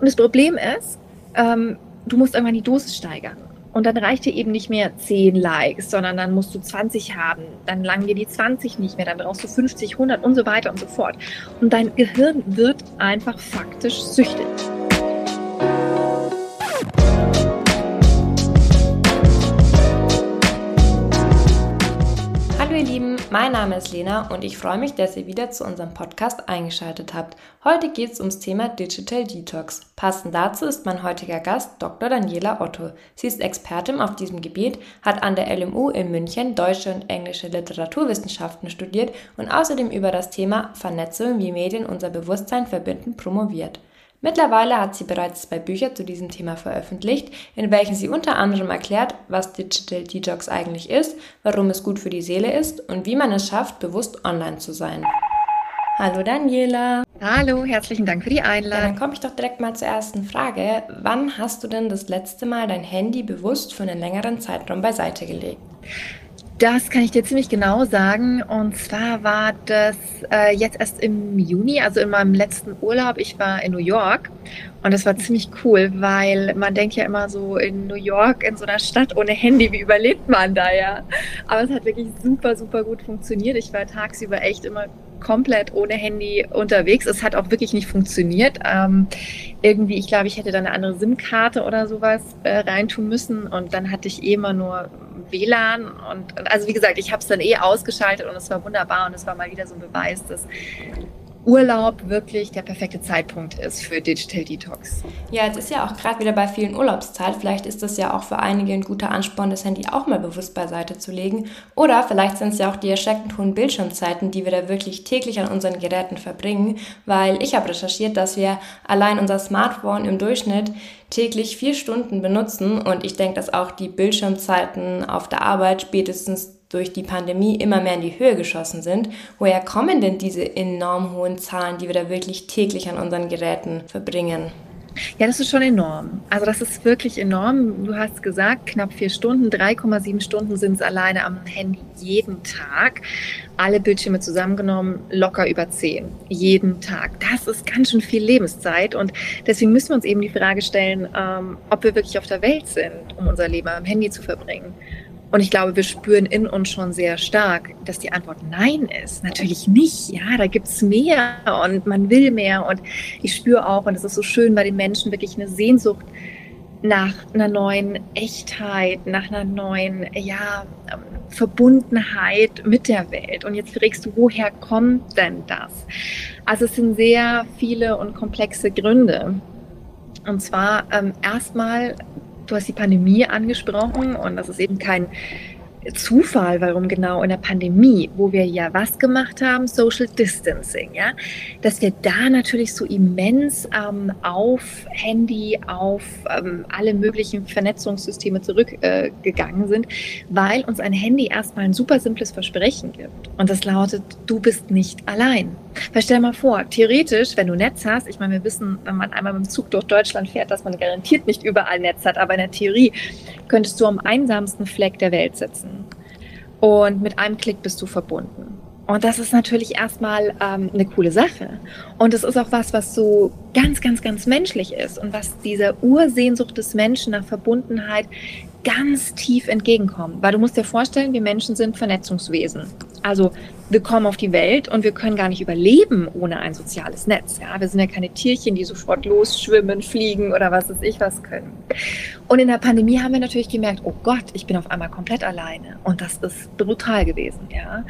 Und das Problem ist, ähm, du musst irgendwann die Dosis steigern. Und dann reicht dir eben nicht mehr 10 Likes, sondern dann musst du 20 haben. Dann langen dir die 20 nicht mehr. Dann brauchst du 50, 100 und so weiter und so fort. Und dein Gehirn wird einfach faktisch süchtig. Mein Name ist Lena und ich freue mich, dass ihr wieder zu unserem Podcast eingeschaltet habt. Heute geht es ums Thema Digital Detox. Passend dazu ist mein heutiger Gast Dr. Daniela Otto. Sie ist Expertin auf diesem Gebiet, hat an der LMU in München deutsche und englische Literaturwissenschaften studiert und außerdem über das Thema Vernetzung, wie Medien unser Bewusstsein verbinden, promoviert. Mittlerweile hat sie bereits zwei Bücher zu diesem Thema veröffentlicht, in welchen sie unter anderem erklärt, was Digital Detox eigentlich ist, warum es gut für die Seele ist und wie man es schafft, bewusst online zu sein. Hallo Daniela. Hallo, herzlichen Dank für die Einladung. Ja, dann komme ich doch direkt mal zur ersten Frage. Wann hast du denn das letzte Mal dein Handy bewusst für einen längeren Zeitraum beiseite gelegt? Das kann ich dir ziemlich genau sagen. Und zwar war das äh, jetzt erst im Juni, also in meinem letzten Urlaub. Ich war in New York und das war ziemlich cool, weil man denkt ja immer so in New York, in so einer Stadt ohne Handy, wie überlebt man da ja? Aber es hat wirklich super, super gut funktioniert. Ich war tagsüber echt immer komplett ohne Handy unterwegs. Es hat auch wirklich nicht funktioniert. Ähm, irgendwie, ich glaube, ich hätte da eine andere SIM-Karte oder sowas äh, reintun müssen und dann hatte ich eh immer nur WLAN und also wie gesagt, ich habe es dann eh ausgeschaltet und es war wunderbar und es war mal wieder so ein Beweis, dass Urlaub wirklich der perfekte Zeitpunkt ist für Digital Detox. Ja, jetzt ist ja auch gerade wieder bei vielen Urlaubszeit. Vielleicht ist das ja auch für einige ein guter Ansporn, das Handy auch mal bewusst beiseite zu legen. Oder vielleicht sind es ja auch die erschreckend hohen Bildschirmzeiten, die wir da wirklich täglich an unseren Geräten verbringen. Weil ich habe recherchiert, dass wir allein unser Smartphone im Durchschnitt täglich vier Stunden benutzen. Und ich denke, dass auch die Bildschirmzeiten auf der Arbeit spätestens durch die Pandemie immer mehr in die Höhe geschossen sind. Woher kommen denn diese enorm hohen Zahlen, die wir da wirklich täglich an unseren Geräten verbringen? Ja, das ist schon enorm. Also das ist wirklich enorm. Du hast gesagt, knapp vier Stunden, 3,7 Stunden sind es alleine am Handy jeden Tag. Alle Bildschirme zusammengenommen, locker über zehn. Jeden Tag. Das ist ganz schön viel Lebenszeit. Und deswegen müssen wir uns eben die Frage stellen, ähm, ob wir wirklich auf der Welt sind, um unser Leben am Handy zu verbringen. Und ich glaube, wir spüren in uns schon sehr stark, dass die Antwort Nein ist. Natürlich nicht. Ja, da gibt's mehr und man will mehr. Und ich spüre auch, und es ist so schön bei den Menschen, wirklich eine Sehnsucht nach einer neuen Echtheit, nach einer neuen, ja, Verbundenheit mit der Welt. Und jetzt fragst du, woher kommt denn das? Also es sind sehr viele und komplexe Gründe. Und zwar ähm, erstmal Du hast die Pandemie angesprochen und das ist eben kein Zufall, warum genau in der Pandemie, wo wir ja was gemacht haben, Social Distancing, ja, dass wir da natürlich so immens ähm, auf Handy, auf ähm, alle möglichen Vernetzungssysteme zurückgegangen äh, sind, weil uns ein Handy erstmal ein super simples Versprechen gibt. Und das lautet, du bist nicht allein. Weil stell mal vor, theoretisch, wenn du Netz hast, ich meine, wir wissen, wenn man einmal mit dem Zug durch Deutschland fährt, dass man garantiert nicht überall Netz hat, aber in der Theorie könntest du am einsamsten Fleck der Welt sitzen. Und mit einem Klick bist du verbunden. Und das ist natürlich erstmal ähm, eine coole Sache. Und es ist auch was, was so ganz, ganz, ganz menschlich ist und was dieser Ursehnsucht des Menschen nach Verbundenheit ganz tief entgegenkommt. Weil du musst dir vorstellen, wir Menschen sind Vernetzungswesen. Also wir kommen auf die Welt und wir können gar nicht überleben ohne ein soziales Netz. Ja, wir sind ja keine Tierchen, die sofort losschwimmen, fliegen oder was weiß ich was können. Und in der Pandemie haben wir natürlich gemerkt, oh Gott, ich bin auf einmal komplett alleine. Und das ist brutal gewesen. Ja.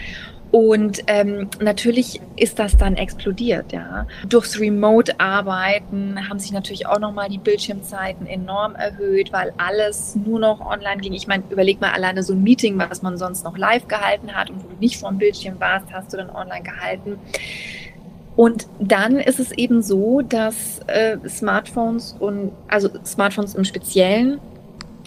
Und ähm, natürlich ist das dann explodiert, ja. Durchs Remote-Arbeiten haben sich natürlich auch nochmal die Bildschirmzeiten enorm erhöht, weil alles nur noch online ging. Ich meine, überleg mal alleine so ein Meeting, was man sonst noch live gehalten hat und wo du nicht vor dem Bildschirm warst, hast du dann online gehalten. Und dann ist es eben so, dass äh, Smartphones und also Smartphones im Speziellen,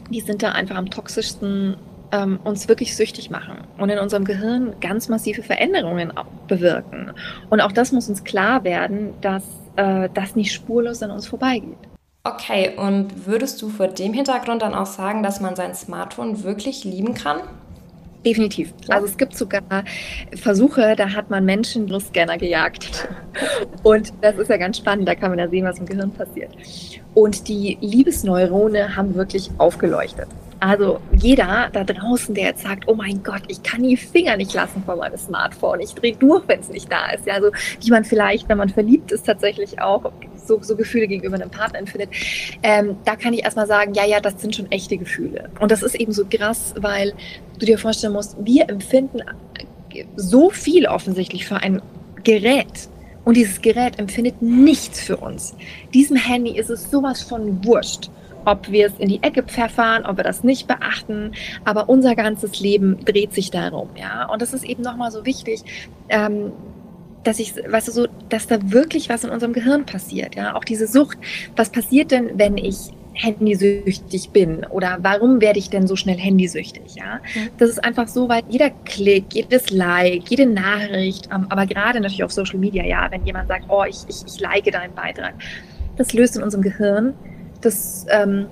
die sind da einfach am toxischsten ähm, uns wirklich süchtig machen und in unserem Gehirn ganz massive Veränderungen bewirken. Und auch das muss uns klar werden, dass äh, das nicht spurlos an uns vorbeigeht. Okay, und würdest du vor dem Hintergrund dann auch sagen, dass man sein Smartphone wirklich lieben kann? Definitiv. Also es gibt sogar Versuche, da hat man Menschen Scanner gejagt. Und das ist ja ganz spannend, da kann man ja sehen, was im Gehirn passiert. Und die Liebesneurone haben wirklich aufgeleuchtet. Also jeder da draußen, der jetzt sagt, oh mein Gott, ich kann die Finger nicht lassen von meinem Smartphone, ich drehe durch, wenn es nicht da ist. Ja, also wie man vielleicht, wenn man verliebt ist, tatsächlich auch so, so Gefühle gegenüber einem Partner empfindet. Ähm, da kann ich erstmal sagen, ja, ja, das sind schon echte Gefühle. Und das ist eben so krass, weil du dir vorstellen musst, wir empfinden so viel offensichtlich für ein Gerät. Und dieses Gerät empfindet nichts für uns. Diesem Handy ist es sowas von wurscht ob wir es in die Ecke pfeffern, ob wir das nicht beachten, aber unser ganzes Leben dreht sich darum, ja. Und das ist eben nochmal so wichtig, ähm, dass ich, weißt du, so, dass da wirklich was in unserem Gehirn passiert, ja. Auch diese Sucht. Was passiert denn, wenn ich handysüchtig bin oder warum werde ich denn so schnell handysüchtig, ja? Mhm. Das ist einfach so, weil jeder Klick, jedes Like, jede Nachricht, ähm, aber gerade natürlich auf Social Media, ja, wenn jemand sagt, oh, ich, ich, ich like deinen Beitrag, das löst in unserem Gehirn das ähm,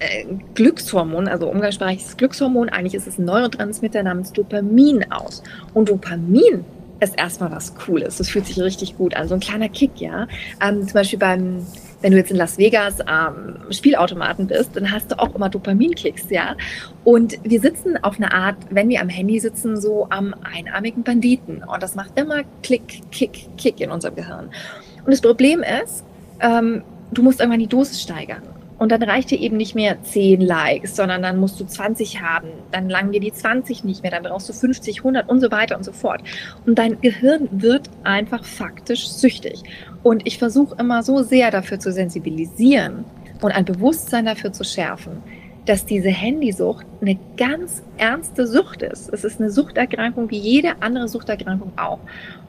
äh, Glückshormon, also umgangssprachliches Glückshormon, eigentlich ist es ein Neurotransmitter namens Dopamin aus. Und Dopamin ist erstmal was Cooles. Das fühlt sich richtig gut an. So ein kleiner Kick, ja. Ähm, zum Beispiel beim, wenn du jetzt in Las Vegas am ähm, Spielautomaten bist, dann hast du auch immer Dopaminkicks, ja. Und wir sitzen auf eine Art, wenn wir am Handy sitzen, so am einarmigen Banditen. Und das macht immer Klick, Kick, Kick in unserem Gehirn. Und das Problem ist, ähm, du musst irgendwann die Dosis steigern. Und dann reicht dir eben nicht mehr 10 Likes, sondern dann musst du 20 haben. Dann langen dir die 20 nicht mehr. Dann brauchst du 50, 100 und so weiter und so fort. Und dein Gehirn wird einfach faktisch süchtig. Und ich versuche immer so sehr dafür zu sensibilisieren und ein Bewusstsein dafür zu schärfen, dass diese Handysucht eine ganz ernste Sucht ist. Es ist eine Suchterkrankung wie jede andere Suchterkrankung auch.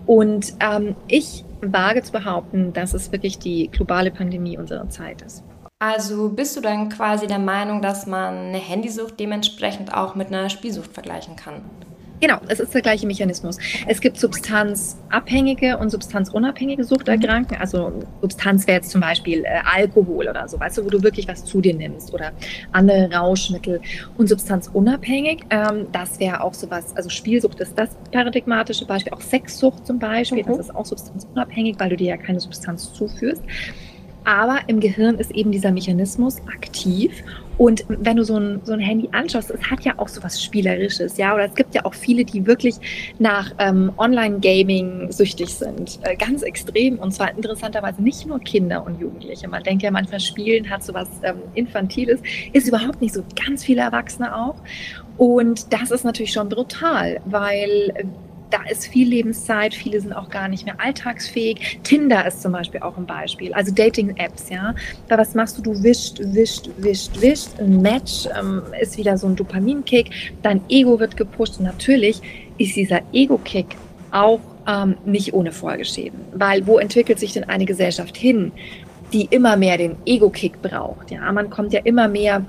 Und ähm, ich wage zu behaupten, dass es wirklich die globale Pandemie unserer Zeit ist. Also bist du dann quasi der Meinung, dass man eine Handysucht dementsprechend auch mit einer Spielsucht vergleichen kann? Genau, es ist der gleiche Mechanismus. Es gibt substanzabhängige und substanzunabhängige Suchterkrankungen. Also Substanz wäre jetzt zum Beispiel äh, Alkohol oder so, weißt du, wo du wirklich was zu dir nimmst oder andere Rauschmittel. Und substanzunabhängig, ähm, das wäre auch sowas, also Spielsucht ist das paradigmatische Beispiel, auch Sexsucht zum Beispiel, mhm. das ist auch substanzunabhängig, weil du dir ja keine Substanz zuführst. Aber im Gehirn ist eben dieser Mechanismus aktiv. Und wenn du so ein, so ein Handy anschaust, es hat ja auch so was Spielerisches, ja. Oder es gibt ja auch viele, die wirklich nach ähm, Online-Gaming süchtig sind. Äh, ganz extrem. Und zwar interessanterweise nicht nur Kinder und Jugendliche. Man denkt ja manchmal, Spielen hat so was ähm, Infantiles. Ist überhaupt nicht so. Ganz viele Erwachsene auch. Und das ist natürlich schon brutal, weil da ist viel Lebenszeit, viele sind auch gar nicht mehr alltagsfähig. Tinder ist zum Beispiel auch ein Beispiel, also Dating-Apps, ja. Da was machst du? Du wischt, wischt, wischt, wischt. Ein Match ähm, ist wieder so ein Dopaminkick, dein Ego wird gepusht und natürlich ist dieser Ego-Kick auch ähm, nicht ohne Folgeschäden, weil wo entwickelt sich denn eine Gesellschaft hin, die immer mehr den Ego-Kick braucht? Ja, man kommt ja immer mehr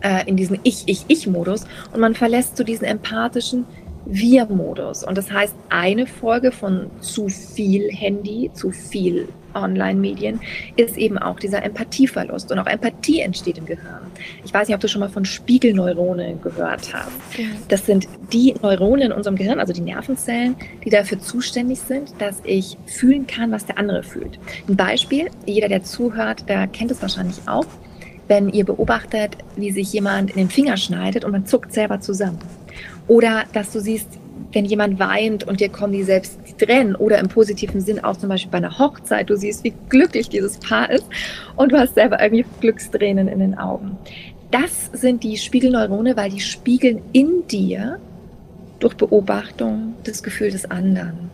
äh, in diesen Ich-Ich-Ich-Modus und man verlässt so diesen empathischen wir-Modus. Und das heißt, eine Folge von zu viel Handy, zu viel Online-Medien ist eben auch dieser Empathieverlust. Und auch Empathie entsteht im Gehirn. Ich weiß nicht, ob du schon mal von Spiegelneuronen gehört hast. Das sind die Neuronen in unserem Gehirn, also die Nervenzellen, die dafür zuständig sind, dass ich fühlen kann, was der andere fühlt. Ein Beispiel, jeder, der zuhört, der kennt es wahrscheinlich auch, wenn ihr beobachtet, wie sich jemand in den Finger schneidet und man zuckt selber zusammen. Oder dass du siehst, wenn jemand weint und dir kommen die selbst die Tränen oder im positiven Sinn auch zum Beispiel bei einer Hochzeit, du siehst, wie glücklich dieses Paar ist und du hast selber irgendwie Glückstränen in den Augen. Das sind die Spiegelneurone, weil die spiegeln in dir durch Beobachtung das Gefühl des anderen.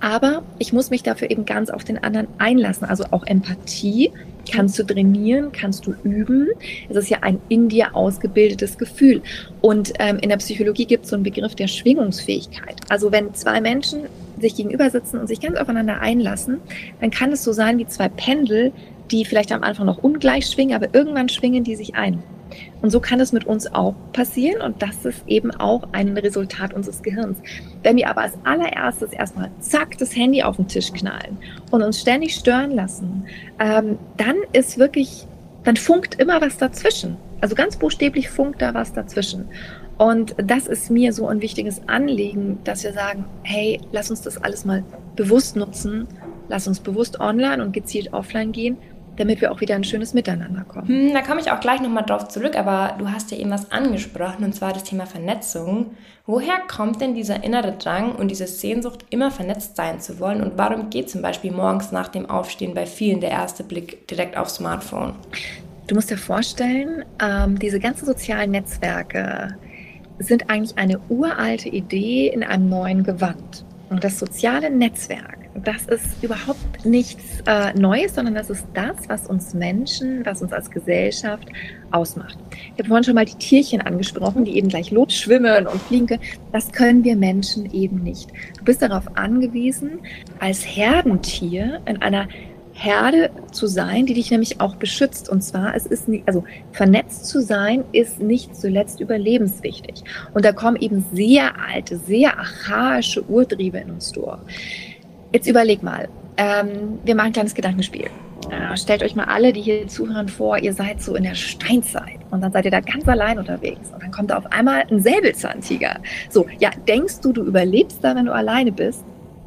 Aber ich muss mich dafür eben ganz auf den anderen einlassen, also auch Empathie kannst du trainieren, kannst du üben. Es ist ja ein in dir ausgebildetes Gefühl. Und ähm, in der Psychologie gibt es so einen Begriff der Schwingungsfähigkeit. Also wenn zwei Menschen sich gegenüber sitzen und sich ganz aufeinander einlassen, dann kann es so sein wie zwei Pendel, die vielleicht am Anfang noch ungleich schwingen, aber irgendwann schwingen die sich ein. Und so kann es mit uns auch passieren und das ist eben auch ein Resultat unseres Gehirns. Wenn wir aber als allererstes erstmal zack das Handy auf den Tisch knallen und uns ständig stören lassen, ähm, dann ist wirklich, dann funkt immer was dazwischen. Also ganz buchstäblich funkt da was dazwischen. Und das ist mir so ein wichtiges Anliegen, dass wir sagen, hey, lass uns das alles mal bewusst nutzen, lass uns bewusst online und gezielt offline gehen damit wir auch wieder ein schönes Miteinander kommen. Hm, da komme ich auch gleich nochmal drauf zurück, aber du hast ja eben was angesprochen und zwar das Thema Vernetzung. Woher kommt denn dieser innere Drang und diese Sehnsucht, immer vernetzt sein zu wollen und warum geht zum Beispiel morgens nach dem Aufstehen bei vielen der erste Blick direkt aufs Smartphone? Du musst dir vorstellen, ähm, diese ganzen sozialen Netzwerke sind eigentlich eine uralte Idee in einem neuen Gewand. Und das soziale Netzwerk das ist überhaupt nichts äh, Neues, sondern das ist das, was uns Menschen, was uns als Gesellschaft ausmacht. Ich habe vorhin schon mal die Tierchen angesprochen, die eben gleich losschwimmen und fliegen. Das können wir Menschen eben nicht. Du bist darauf angewiesen, als Herdentier in einer Herde zu sein, die dich nämlich auch beschützt. Und zwar, es ist nicht, also vernetzt zu sein, ist nicht zuletzt überlebenswichtig. Und da kommen eben sehr alte, sehr archaische Urtriebe in uns durch. Jetzt überleg mal. Ähm, wir machen ein kleines Gedankenspiel. Äh, stellt euch mal alle, die hier zuhören, vor, ihr seid so in der Steinzeit und dann seid ihr da ganz allein unterwegs und dann kommt da auf einmal ein Säbelzahntiger. So, ja, denkst du, du überlebst da, wenn du alleine bist?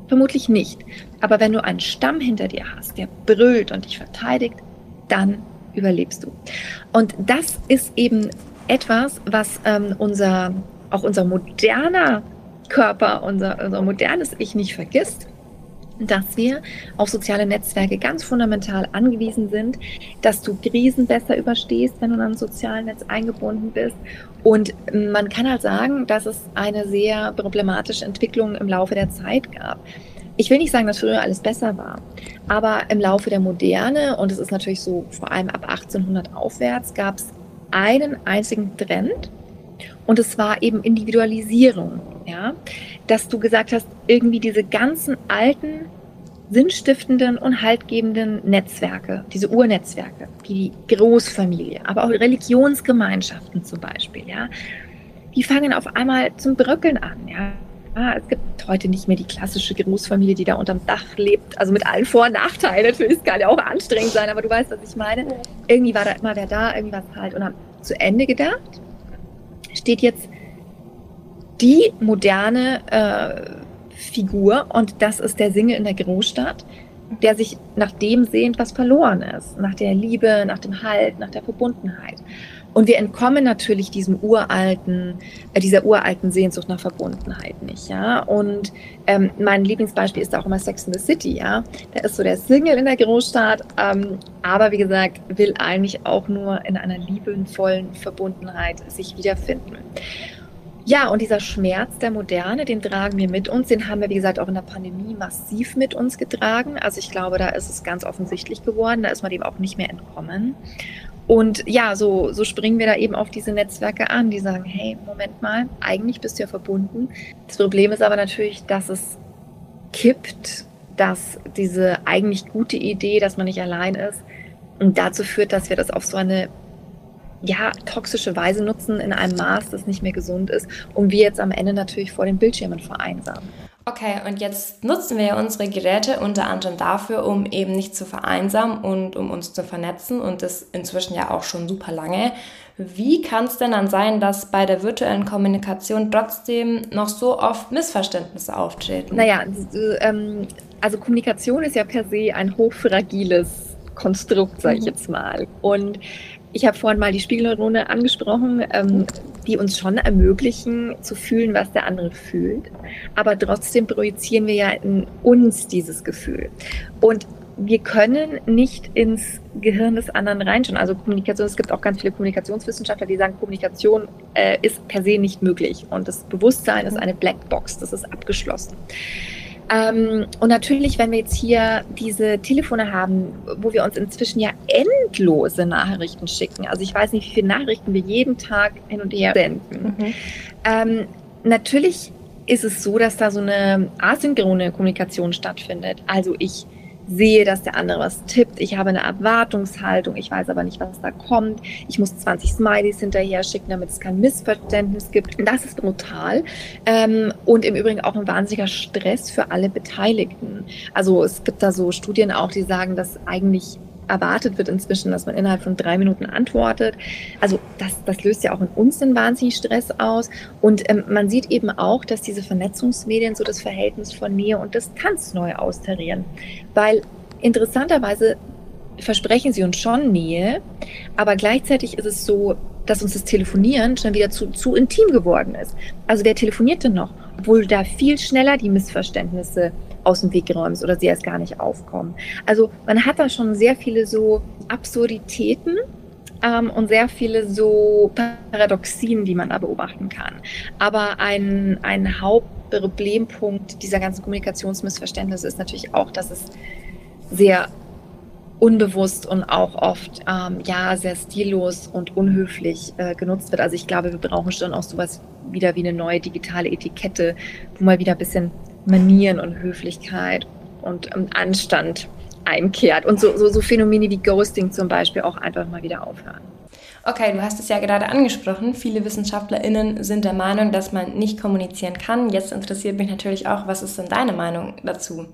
Vermutlich nicht. Aber wenn du einen Stamm hinter dir hast, der brüllt und dich verteidigt, dann überlebst du. Und das ist eben etwas, was ähm, unser, auch unser moderner Körper, unser, unser modernes Ich nicht vergisst dass wir auf soziale Netzwerke ganz fundamental angewiesen sind, dass du Krisen besser überstehst, wenn du in einem sozialen Netz eingebunden bist. Und man kann halt sagen, dass es eine sehr problematische Entwicklung im Laufe der Zeit gab. Ich will nicht sagen, dass früher alles besser war, aber im Laufe der Moderne, und es ist natürlich so vor allem ab 1800 aufwärts, gab es einen einzigen Trend, und es war eben Individualisierung, ja, dass du gesagt hast, irgendwie diese ganzen alten, sinnstiftenden und haltgebenden Netzwerke, diese Urnetzwerke, wie die Großfamilie, aber auch Religionsgemeinschaften zum Beispiel, ja, die fangen auf einmal zum Bröckeln an, ja. Ah, es gibt heute nicht mehr die klassische Großfamilie, die da unterm Dach lebt. Also mit allen Vor- und Nachteilen. Natürlich, es kann ja auch anstrengend sein, aber du weißt, was ich meine. Irgendwie war da immer wer da, irgendwie war es halt. Und haben zu Ende gedacht steht jetzt die moderne äh, Figur und das ist der Single in der Großstadt, der sich nach dem sehnt, was verloren ist, nach der Liebe, nach dem Halt, nach der Verbundenheit. Und wir entkommen natürlich diesem uralten, äh, dieser uralten Sehnsucht nach Verbundenheit nicht, ja. Und ähm, mein Lieblingsbeispiel ist auch immer Sex in the City, ja. Da ist so der Single in der Großstadt, ähm, aber wie gesagt, will eigentlich auch nur in einer liebevollen Verbundenheit sich wiederfinden. Ja, und dieser Schmerz der Moderne, den tragen wir mit uns, den haben wir, wie gesagt, auch in der Pandemie massiv mit uns getragen. Also ich glaube, da ist es ganz offensichtlich geworden, da ist man dem auch nicht mehr entkommen. Und ja, so, so springen wir da eben auf diese Netzwerke an, die sagen, hey, Moment mal, eigentlich bist du ja verbunden. Das Problem ist aber natürlich, dass es kippt, dass diese eigentlich gute Idee, dass man nicht allein ist, und dazu führt, dass wir das auf so eine ja, toxische Weise nutzen in einem Maß, das nicht mehr gesund ist und wir jetzt am Ende natürlich vor den Bildschirmen vereinsamen. Okay, und jetzt nutzen wir unsere Geräte unter anderem dafür, um eben nicht zu vereinsamen und um uns zu vernetzen und das inzwischen ja auch schon super lange. Wie kann es denn dann sein, dass bei der virtuellen Kommunikation trotzdem noch so oft Missverständnisse auftreten? Naja, ähm, also Kommunikation ist ja per se ein hochfragiles Konstrukt, sage ich mhm. jetzt mal. Und ich habe vorhin mal die Spiegelneurone angesprochen, ähm, die uns schon ermöglichen zu fühlen, was der andere fühlt. Aber trotzdem projizieren wir ja in uns dieses Gefühl. Und wir können nicht ins Gehirn des anderen reinschauen. Also Kommunikation, es gibt auch ganz viele Kommunikationswissenschaftler, die sagen, Kommunikation äh, ist per se nicht möglich. Und das Bewusstsein ist eine Blackbox, das ist abgeschlossen. Ähm, und natürlich, wenn wir jetzt hier diese Telefone haben, wo wir uns inzwischen ja endlose Nachrichten schicken, also ich weiß nicht, wie viele Nachrichten wir jeden Tag hin und her senden. Mhm. Ähm, natürlich ist es so, dass da so eine asynchrone Kommunikation stattfindet. Also ich sehe, dass der andere was tippt. Ich habe eine Erwartungshaltung. Ich weiß aber nicht, was da kommt. Ich muss 20 Smileys hinterher schicken, damit es kein Missverständnis gibt. Das ist brutal. Ähm, und im Übrigen auch ein wahnsinniger Stress für alle Beteiligten. Also es gibt da so Studien auch, die sagen, dass eigentlich erwartet wird inzwischen, dass man innerhalb von drei Minuten antwortet. Also das, das löst ja auch in uns den wahnsinnig Stress aus. Und ähm, man sieht eben auch, dass diese Vernetzungsmedien so das Verhältnis von Nähe und Distanz neu austarieren. Weil interessanterweise versprechen sie uns schon Nähe, aber gleichzeitig ist es so, dass uns das Telefonieren schon wieder zu, zu intim geworden ist. Also wer telefoniert denn noch? Obwohl da viel schneller die Missverständnisse aus dem Weg geräumst oder sie erst gar nicht aufkommen. Also man hat da schon sehr viele so Absurditäten ähm, und sehr viele so Paradoxien, die man da beobachten kann. Aber ein, ein Hauptproblempunkt dieser ganzen Kommunikationsmissverständnisse ist natürlich auch, dass es sehr unbewusst und auch oft ähm, ja sehr stillos und unhöflich äh, genutzt wird. Also ich glaube, wir brauchen schon auch sowas wieder wie eine neue digitale Etikette, wo mal wieder ein bisschen Manieren und Höflichkeit und Anstand einkehrt und so, so, so Phänomene wie Ghosting zum Beispiel auch einfach mal wieder aufhören. Okay, du hast es ja gerade angesprochen. Viele WissenschaftlerInnen sind der Meinung, dass man nicht kommunizieren kann. Jetzt interessiert mich natürlich auch, was ist denn deine Meinung dazu?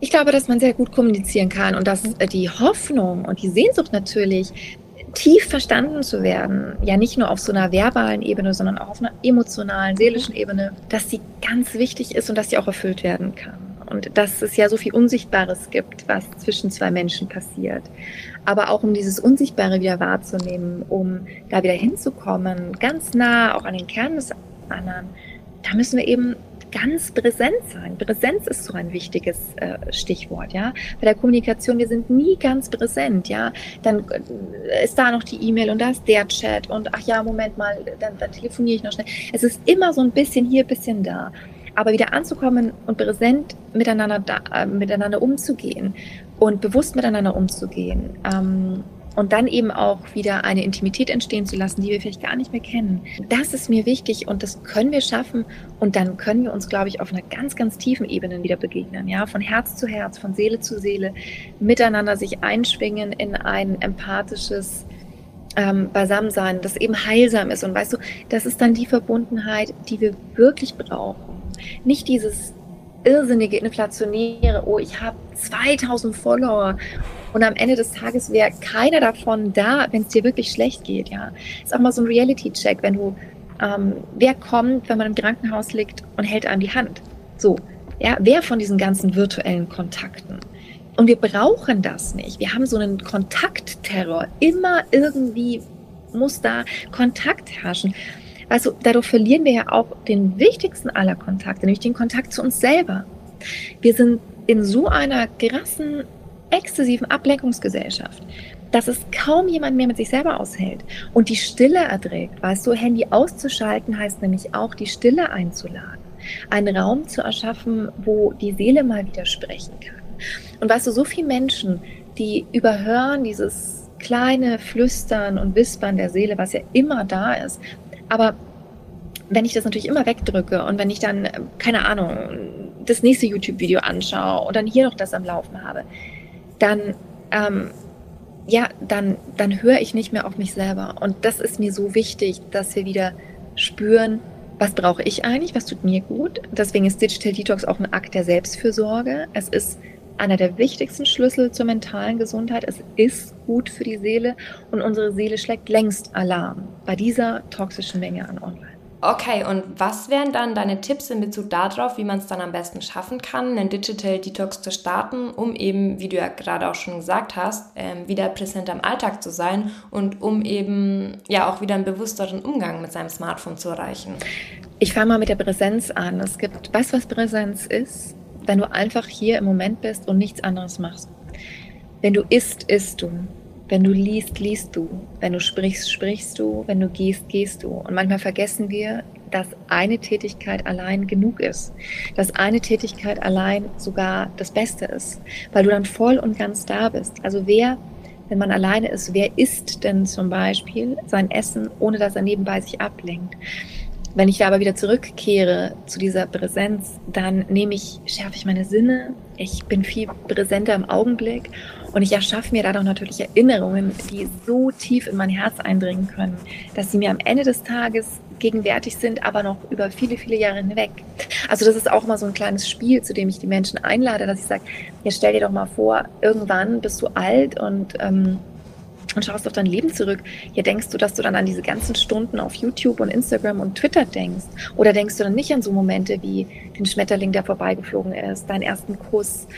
Ich glaube, dass man sehr gut kommunizieren kann und dass äh, die Hoffnung und die Sehnsucht natürlich tief verstanden zu werden, ja nicht nur auf so einer verbalen Ebene, sondern auch auf einer emotionalen, seelischen Ebene, dass sie ganz wichtig ist und dass sie auch erfüllt werden kann. Und dass es ja so viel Unsichtbares gibt, was zwischen zwei Menschen passiert. Aber auch um dieses Unsichtbare wieder wahrzunehmen, um da wieder hinzukommen, ganz nah auch an den Kern des anderen, da müssen wir eben ganz präsent sein. Präsenz ist so ein wichtiges äh, Stichwort, ja. Bei der Kommunikation, wir sind nie ganz präsent, ja. Dann äh, ist da noch die E-Mail und da ist der Chat und ach ja, Moment mal, dann, dann telefoniere ich noch schnell. Es ist immer so ein bisschen hier, ein bisschen da. Aber wieder anzukommen und präsent miteinander, da, äh, miteinander umzugehen und bewusst miteinander umzugehen. Ähm, und dann eben auch wieder eine Intimität entstehen zu lassen, die wir vielleicht gar nicht mehr kennen. Das ist mir wichtig und das können wir schaffen und dann können wir uns, glaube ich, auf einer ganz, ganz tiefen Ebene wieder begegnen, ja, von Herz zu Herz, von Seele zu Seele, miteinander sich einschwingen in ein empathisches ähm, Beisammensein, das eben heilsam ist und weißt du, das ist dann die Verbundenheit, die wir wirklich brauchen. Nicht dieses irrsinnige inflationäre, oh, ich habe 2000 Follower und am Ende des Tages wäre keiner davon da, wenn es dir wirklich schlecht geht. Ja, ist auch mal so ein Reality-Check, wenn du, ähm, wer kommt, wenn man im Krankenhaus liegt und hält einem die Hand. So, ja, wer von diesen ganzen virtuellen Kontakten? Und wir brauchen das nicht. Wir haben so einen Kontaktterror. Immer irgendwie muss da Kontakt herrschen. Also dadurch verlieren wir ja auch den wichtigsten aller Kontakte, nämlich den Kontakt zu uns selber. Wir sind in so einer krassen exzessiven Ablenkungsgesellschaft, dass es kaum jemand mehr mit sich selber aushält und die Stille erträgt. Weißt du, Handy auszuschalten heißt nämlich auch, die Stille einzuladen, einen Raum zu erschaffen, wo die Seele mal wieder sprechen kann. Und weißt du, so viele Menschen, die überhören dieses kleine Flüstern und Wispern der Seele, was ja immer da ist. Aber wenn ich das natürlich immer wegdrücke und wenn ich dann, keine Ahnung, das nächste YouTube-Video anschaue und dann hier noch das am Laufen habe, dann, ähm, ja, dann, dann höre ich nicht mehr auf mich selber. Und das ist mir so wichtig, dass wir wieder spüren, was brauche ich eigentlich, was tut mir gut. Deswegen ist Digital Detox auch ein Akt der Selbstfürsorge. Es ist einer der wichtigsten Schlüssel zur mentalen Gesundheit. Es ist gut für die Seele und unsere Seele schlägt längst Alarm bei dieser toxischen Menge an Online. Okay, und was wären dann deine Tipps in Bezug darauf, wie man es dann am besten schaffen kann, einen Digital Detox zu starten, um eben, wie du ja gerade auch schon gesagt hast, ähm, wieder präsent am Alltag zu sein und um eben ja auch wieder einen bewussteren Umgang mit seinem Smartphone zu erreichen? Ich fange mal mit der Präsenz an. Es gibt, weißt du, was Präsenz ist? Wenn du einfach hier im Moment bist und nichts anderes machst. Wenn du isst, isst du. Wenn du liest, liest du. Wenn du sprichst, sprichst du. Wenn du gehst, gehst du. Und manchmal vergessen wir, dass eine Tätigkeit allein genug ist. Dass eine Tätigkeit allein sogar das Beste ist. Weil du dann voll und ganz da bist. Also wer, wenn man alleine ist, wer isst denn zum Beispiel sein Essen, ohne dass er nebenbei sich ablenkt? Wenn ich da aber wieder zurückkehre zu dieser Präsenz, dann nehme ich, schärfe ich meine Sinne, ich bin viel präsenter im Augenblick und ich erschaffe mir dadurch natürlich Erinnerungen, die so tief in mein Herz eindringen können, dass sie mir am Ende des Tages gegenwärtig sind, aber noch über viele, viele Jahre hinweg. Also das ist auch mal so ein kleines Spiel, zu dem ich die Menschen einlade, dass ich sage, ja, stell dir doch mal vor, irgendwann bist du alt und, ähm, und schaust auf dein Leben zurück. Ja, denkst du, dass du dann an diese ganzen Stunden auf YouTube und Instagram und Twitter denkst? Oder denkst du dann nicht an so Momente wie den Schmetterling, der vorbeigeflogen ist, deinen ersten Kuss,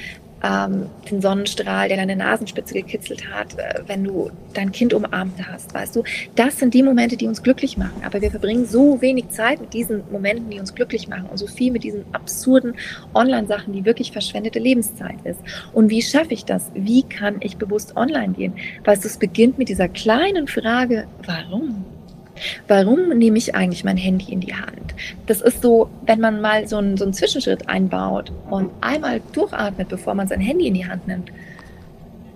ähm, den Sonnenstrahl, der deine Nasenspitze gekitzelt hat, äh, wenn du dein Kind umarmt hast, weißt du, das sind die Momente, die uns glücklich machen. Aber wir verbringen so wenig Zeit mit diesen Momenten, die uns glücklich machen und so viel mit diesen absurden Online-Sachen, die wirklich verschwendete Lebenszeit ist. Und wie schaffe ich das? Wie kann ich bewusst online gehen? Weißt du, es beginnt mit dieser kleinen Frage, warum? Warum nehme ich eigentlich mein Handy in die Hand? Das ist so, wenn man mal so einen, so einen Zwischenschritt einbaut und einmal durchatmet, bevor man sein Handy in die Hand nimmt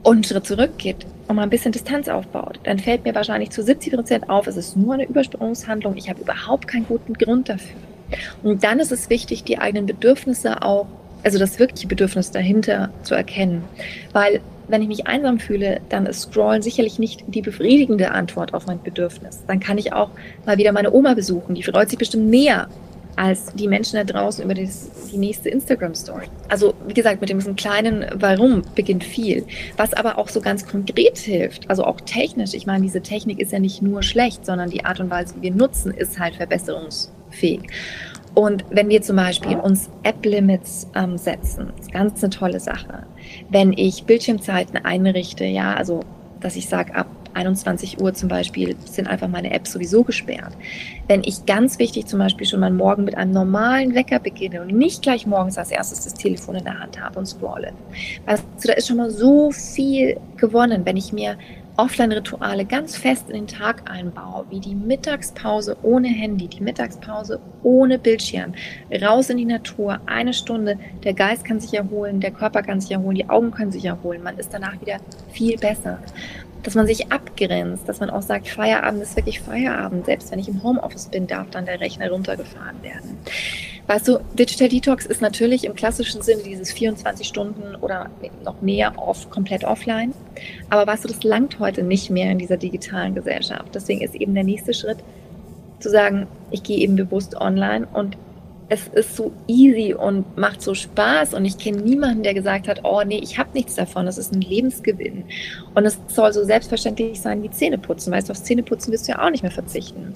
und einen Schritt zurückgeht und mal ein bisschen Distanz aufbaut, dann fällt mir wahrscheinlich zu 70 Prozent auf, es ist nur eine Übersprungshandlung. Ich habe überhaupt keinen guten Grund dafür. Und dann ist es wichtig, die eigenen Bedürfnisse auch, also das wirkliche Bedürfnis dahinter zu erkennen. Weil wenn ich mich einsam fühle, dann ist Scrollen sicherlich nicht die befriedigende Antwort auf mein Bedürfnis. Dann kann ich auch mal wieder meine Oma besuchen. Die freut sich bestimmt mehr als die Menschen da draußen über das, die nächste Instagram-Story. Also wie gesagt, mit dem kleinen Warum beginnt viel. Was aber auch so ganz konkret hilft, also auch technisch. Ich meine, diese Technik ist ja nicht nur schlecht, sondern die Art und Weise, wie wir nutzen, ist halt verbesserungsfähig. Und wenn wir zum Beispiel uns App-Limits ähm, setzen, ist ganz eine tolle Sache. Wenn ich Bildschirmzeiten einrichte, ja, also dass ich sage, ab 21 Uhr zum Beispiel sind einfach meine Apps sowieso gesperrt. Wenn ich ganz wichtig zum Beispiel schon mal morgen mit einem normalen Wecker beginne und nicht gleich morgens als erstes das Telefon in der Hand habe und scrolle, also da ist schon mal so viel gewonnen, wenn ich mir Offline-Rituale ganz fest in den Tag einbaue, wie die Mittagspause ohne Handy, die Mittagspause ohne Bildschirm, raus in die Natur, eine Stunde, der Geist kann sich erholen, der Körper kann sich erholen, die Augen können sich erholen, man ist danach wieder viel besser dass man sich abgrenzt, dass man auch sagt, Feierabend ist wirklich Feierabend. Selbst wenn ich im Homeoffice bin, darf dann der Rechner runtergefahren werden. Weißt du, Digital Detox ist natürlich im klassischen Sinne dieses 24 Stunden oder noch mehr off, komplett offline. Aber weißt du, das langt heute nicht mehr in dieser digitalen Gesellschaft. Deswegen ist eben der nächste Schritt zu sagen, ich gehe eben bewusst online und es ist so easy und macht so Spaß und ich kenne niemanden, der gesagt hat, oh nee, ich habe nichts davon, das ist ein Lebensgewinn. Und es soll so selbstverständlich sein wie Zähneputzen, weißt du, aufs Zähneputzen wirst du ja auch nicht mehr verzichten.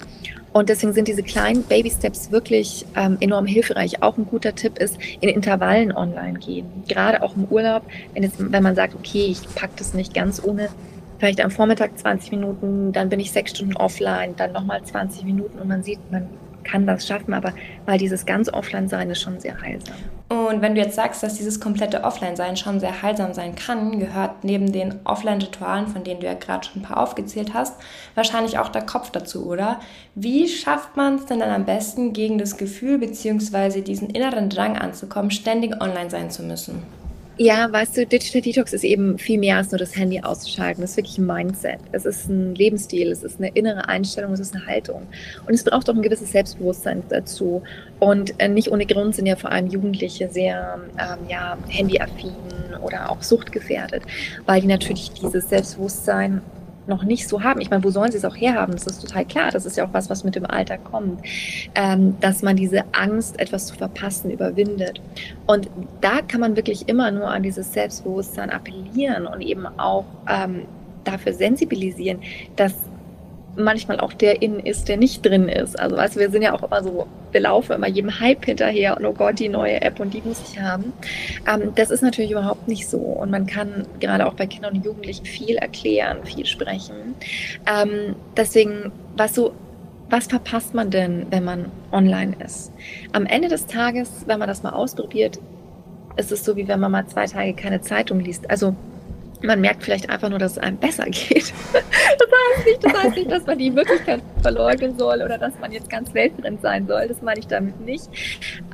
Und deswegen sind diese kleinen Baby-Steps wirklich ähm, enorm hilfreich. Auch ein guter Tipp ist, in Intervallen online gehen. Gerade auch im Urlaub, wenn, jetzt, wenn man sagt, okay, ich packe das nicht ganz ohne vielleicht am Vormittag 20 Minuten, dann bin ich sechs Stunden offline, dann nochmal 20 Minuten und man sieht, man kann das schaffen, aber weil dieses ganz Offline-Sein ist schon sehr heilsam. Und wenn du jetzt sagst, dass dieses komplette Offline-Sein schon sehr heilsam sein kann, gehört neben den Offline-Ritualen, von denen du ja gerade schon ein paar aufgezählt hast, wahrscheinlich auch der Kopf dazu, oder? Wie schafft man es denn dann am besten, gegen das Gefühl bzw. diesen inneren Drang anzukommen, ständig online sein zu müssen? Ja, weißt du, Digital Detox ist eben viel mehr als nur das Handy auszuschalten. Es ist wirklich ein Mindset. Es ist ein Lebensstil. Es ist eine innere Einstellung. Es ist eine Haltung. Und es braucht auch ein gewisses Selbstbewusstsein dazu. Und äh, nicht ohne Grund sind ja vor allem Jugendliche sehr ähm, ja, handyaffin oder auch suchtgefährdet, weil die natürlich dieses Selbstbewusstsein noch nicht so haben. Ich meine, wo sollen sie es auch herhaben? Das ist total klar. Das ist ja auch was, was mit dem Alter kommt, ähm, dass man diese Angst, etwas zu verpassen, überwindet. Und da kann man wirklich immer nur an dieses Selbstbewusstsein appellieren und eben auch ähm, dafür sensibilisieren, dass manchmal auch der in ist, der nicht drin ist. Also weißt du, wir sind ja auch immer so, wir laufen immer jedem Hype hinterher und oh Gott, die neue App und die muss ich haben. Ähm, das ist natürlich überhaupt nicht so. Und man kann gerade auch bei Kindern und Jugendlichen viel erklären, viel sprechen. Ähm, deswegen, was so was verpasst man denn, wenn man online ist? Am Ende des Tages, wenn man das mal ausprobiert, ist es so, wie wenn man mal zwei Tage keine Zeitung liest. Also man merkt vielleicht einfach nur, dass es einem besser geht. Das heißt nicht, das heißt nicht, dass man die Möglichkeit verleugnen soll oder dass man jetzt ganz weltfremd sein soll. Das meine ich damit nicht.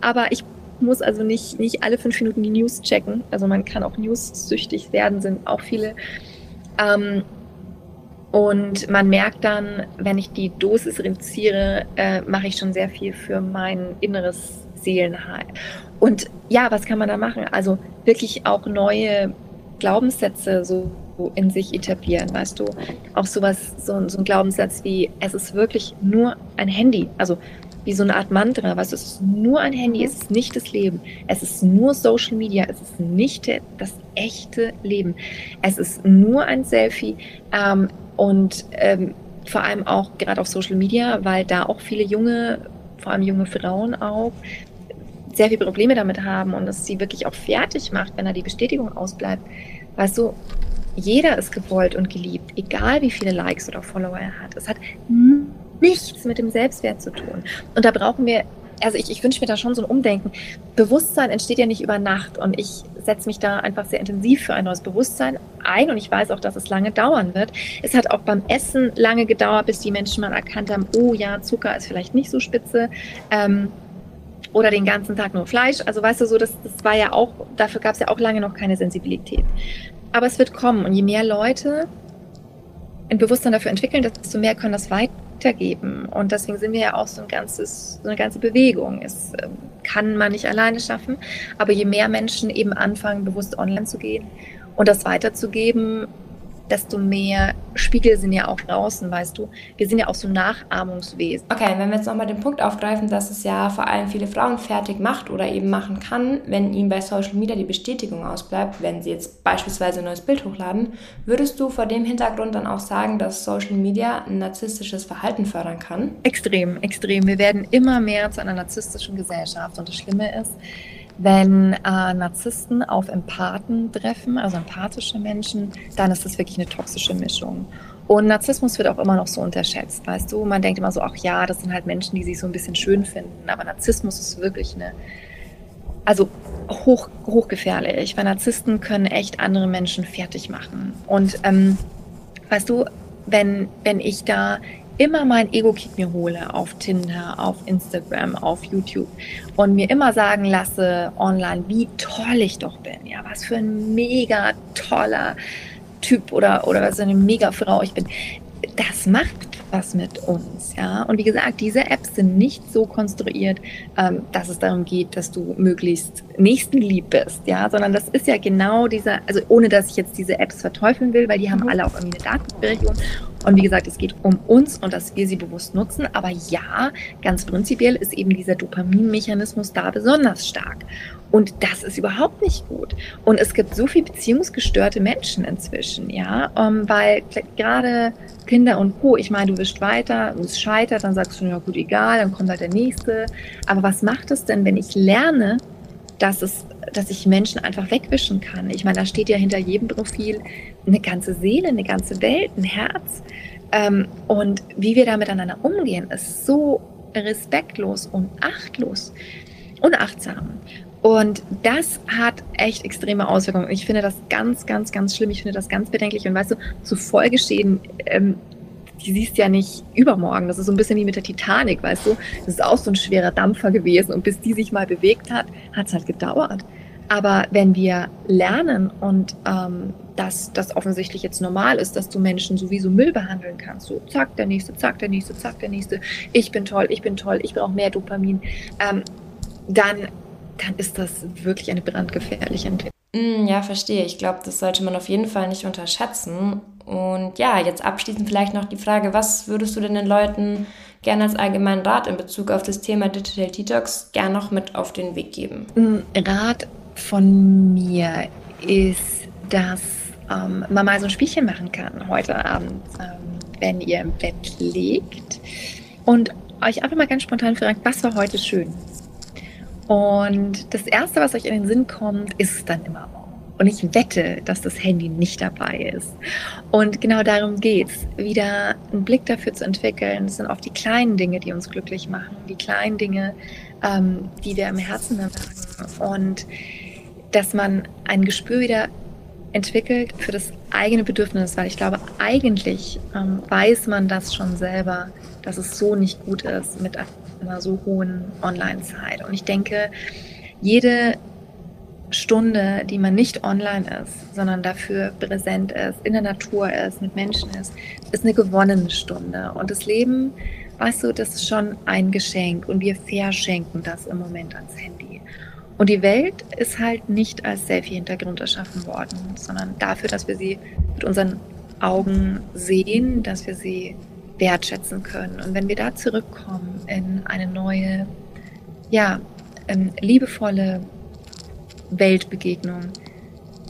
Aber ich muss also nicht, nicht alle fünf Minuten die News checken. Also man kann auch News-süchtig werden, sind auch viele. Ähm, und man merkt dann, wenn ich die Dosis reduziere, äh, mache ich schon sehr viel für mein inneres Seelenheil. Und ja, was kann man da machen? Also wirklich auch neue Glaubenssätze so in sich etablieren, weißt du? Auch sowas, so, so ein Glaubenssatz wie, es ist wirklich nur ein Handy. Also wie so eine Art Mantra, weißt du, es ist nur ein Handy, es ist nicht das Leben. Es ist nur Social Media, es ist nicht das echte Leben. Es ist nur ein Selfie ähm, und ähm, vor allem auch gerade auf Social Media, weil da auch viele junge, vor allem junge Frauen auch, sehr viele Probleme damit haben und es sie wirklich auch fertig macht, wenn da die Bestätigung ausbleibt. Weißt du, jeder ist gewollt und geliebt, egal wie viele Likes oder Follower er hat. Es hat nichts mit dem Selbstwert zu tun. Und da brauchen wir, also ich, ich wünsche mir da schon so ein Umdenken. Bewusstsein entsteht ja nicht über Nacht und ich setze mich da einfach sehr intensiv für ein neues Bewusstsein ein und ich weiß auch, dass es lange dauern wird. Es hat auch beim Essen lange gedauert, bis die Menschen mal erkannt haben, oh ja, Zucker ist vielleicht nicht so spitze. Ähm, oder den ganzen Tag nur Fleisch. Also weißt du so, das, das war ja auch, dafür gab es ja auch lange noch keine Sensibilität. Aber es wird kommen und je mehr Leute ein Bewusstsein dafür entwickeln, desto mehr können das weitergeben. Und deswegen sind wir ja auch so, ein ganzes, so eine ganze Bewegung. Es ähm, kann man nicht alleine schaffen, aber je mehr Menschen eben anfangen, bewusst online zu gehen und das weiterzugeben, desto mehr Spiegel sind ja auch draußen, weißt du. Wir sind ja auch so Nachahmungswesen. Okay, wenn wir jetzt nochmal den Punkt aufgreifen, dass es ja vor allem viele Frauen fertig macht oder eben machen kann, wenn ihnen bei Social Media die Bestätigung ausbleibt, wenn sie jetzt beispielsweise ein neues Bild hochladen, würdest du vor dem Hintergrund dann auch sagen, dass Social Media ein narzisstisches Verhalten fördern kann? Extrem, extrem. Wir werden immer mehr zu einer narzisstischen Gesellschaft und das Schlimme ist, wenn äh, Narzissten auf Empathen treffen, also empathische Menschen, dann ist das wirklich eine toxische Mischung. Und Narzissmus wird auch immer noch so unterschätzt, weißt du? Man denkt immer so, ach ja, das sind halt Menschen, die sich so ein bisschen schön finden. Aber Narzissmus ist wirklich eine, also hoch, hochgefährlich, weil Narzissten können echt andere Menschen fertig machen. Und ähm, weißt du, wenn, wenn ich da immer mein Ego-Kick mir hole auf Tinder, auf Instagram, auf YouTube und mir immer sagen lasse online, wie toll ich doch bin, ja, was für ein mega toller Typ oder, oder was für eine mega Frau ich bin. Das macht was mit uns, ja. Und wie gesagt, diese Apps sind nicht so konstruiert, ähm, dass es darum geht, dass du möglichst nächstenlieb bist, ja, sondern das ist ja genau dieser, also ohne dass ich jetzt diese Apps verteufeln will, weil die haben mhm. alle auch irgendwie eine Datenberechtigung. Und wie gesagt, es geht um uns und dass wir sie bewusst nutzen. Aber ja, ganz prinzipiell ist eben dieser Dopaminmechanismus da besonders stark. Und das ist überhaupt nicht gut. Und es gibt so viele beziehungsgestörte Menschen inzwischen, ja, ähm, weil gerade Kinder und Co., ich meine, du wischst weiter, es scheitert, dann sagst du, ja gut, egal, dann kommt halt der nächste. Aber was macht es denn, wenn ich lerne, dass es, dass ich Menschen einfach wegwischen kann? Ich meine, da steht ja hinter jedem Profil eine ganze Seele, eine ganze Welt, ein Herz. Ähm, und wie wir da miteinander umgehen, ist so respektlos und achtlos, unachtsam. Und das hat echt extreme Auswirkungen. Ich finde das ganz, ganz, ganz schlimm. Ich finde das ganz bedenklich. Und weißt du, zu Folgeschäden, ähm, die siehst ja nicht übermorgen. Das ist so ein bisschen wie mit der Titanic, weißt du. Das ist auch so ein schwerer Dampfer gewesen. Und bis die sich mal bewegt hat, hat es halt gedauert. Aber wenn wir lernen und ähm, dass das offensichtlich jetzt normal ist, dass du Menschen sowieso Müll behandeln kannst, so zack, der nächste, zack, der nächste, zack, der nächste, ich bin toll, ich bin toll, ich brauche mehr Dopamin, ähm, dann dann ist das wirklich eine brandgefährliche Entwicklung. Mm, ja, verstehe. Ich glaube, das sollte man auf jeden Fall nicht unterschätzen. Und ja, jetzt abschließend vielleicht noch die Frage, was würdest du denn den Leuten gerne als allgemeinen Rat in Bezug auf das Thema Digital Detox gerne noch mit auf den Weg geben? Mm, Rat von mir ist, dass ähm, man mal so ein Spielchen machen kann heute Abend, ähm, wenn ihr im Bett liegt und euch einfach mal ganz spontan fragt, was war heute schön? Und das Erste, was euch in den Sinn kommt, ist dann immer und ich wette, dass das Handy nicht dabei ist. Und genau darum geht es, wieder einen Blick dafür zu entwickeln. Es sind oft die kleinen Dinge, die uns glücklich machen, die kleinen Dinge, ähm, die wir im Herzen tragen. Und dass man ein Gespür wieder entwickelt für das eigene Bedürfnis, weil ich glaube, eigentlich ähm, weiß man das schon selber, dass es so nicht gut ist mit einer so hohen Online-Zeit. Und ich denke, jede Stunde, die man nicht online ist, sondern dafür präsent ist, in der Natur ist, mit Menschen ist, ist eine gewonnene Stunde. Und das Leben, weißt du, das ist schon ein Geschenk und wir verschenken das im Moment ans Handy. Und die Welt ist halt nicht als Selfie-Hintergrund erschaffen worden, sondern dafür, dass wir sie mit unseren Augen sehen, dass wir sie wertschätzen können. Und wenn wir da zurückkommen in eine neue, ja, ähm, liebevolle Weltbegegnung,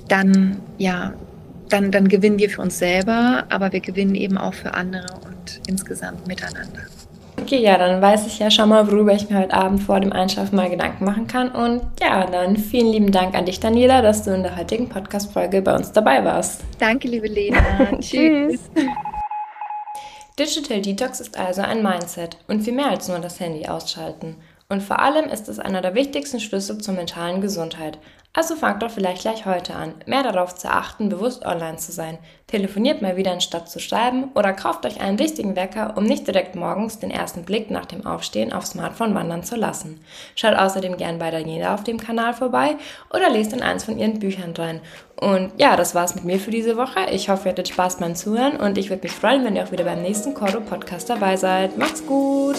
dann, ja, dann, dann gewinnen wir für uns selber, aber wir gewinnen eben auch für andere und insgesamt miteinander. Okay, ja, dann weiß ich ja schon mal, worüber ich mir heute Abend vor dem Einschlafen mal Gedanken machen kann. Und ja, dann vielen lieben Dank an dich, Daniela, dass du in der heutigen Podcast-Folge bei uns dabei warst. Danke, liebe Lena. Tschüss. Digital Detox ist also ein Mindset und viel mehr als nur das Handy ausschalten. Und vor allem ist es einer der wichtigsten Schlüssel zur mentalen Gesundheit. Also fangt doch vielleicht gleich heute an, mehr darauf zu achten, bewusst online zu sein. Telefoniert mal wieder anstatt zu schreiben oder kauft euch einen richtigen Wecker, um nicht direkt morgens den ersten Blick nach dem Aufstehen aufs Smartphone wandern zu lassen. Schaut außerdem gern bei Daniela auf dem Kanal vorbei oder lest in eins von ihren Büchern rein. Und ja, das war's mit mir für diese Woche. Ich hoffe, ihr hattet Spaß beim Zuhören und ich würde mich freuen, wenn ihr auch wieder beim nächsten Coro Podcast dabei seid. Macht's gut!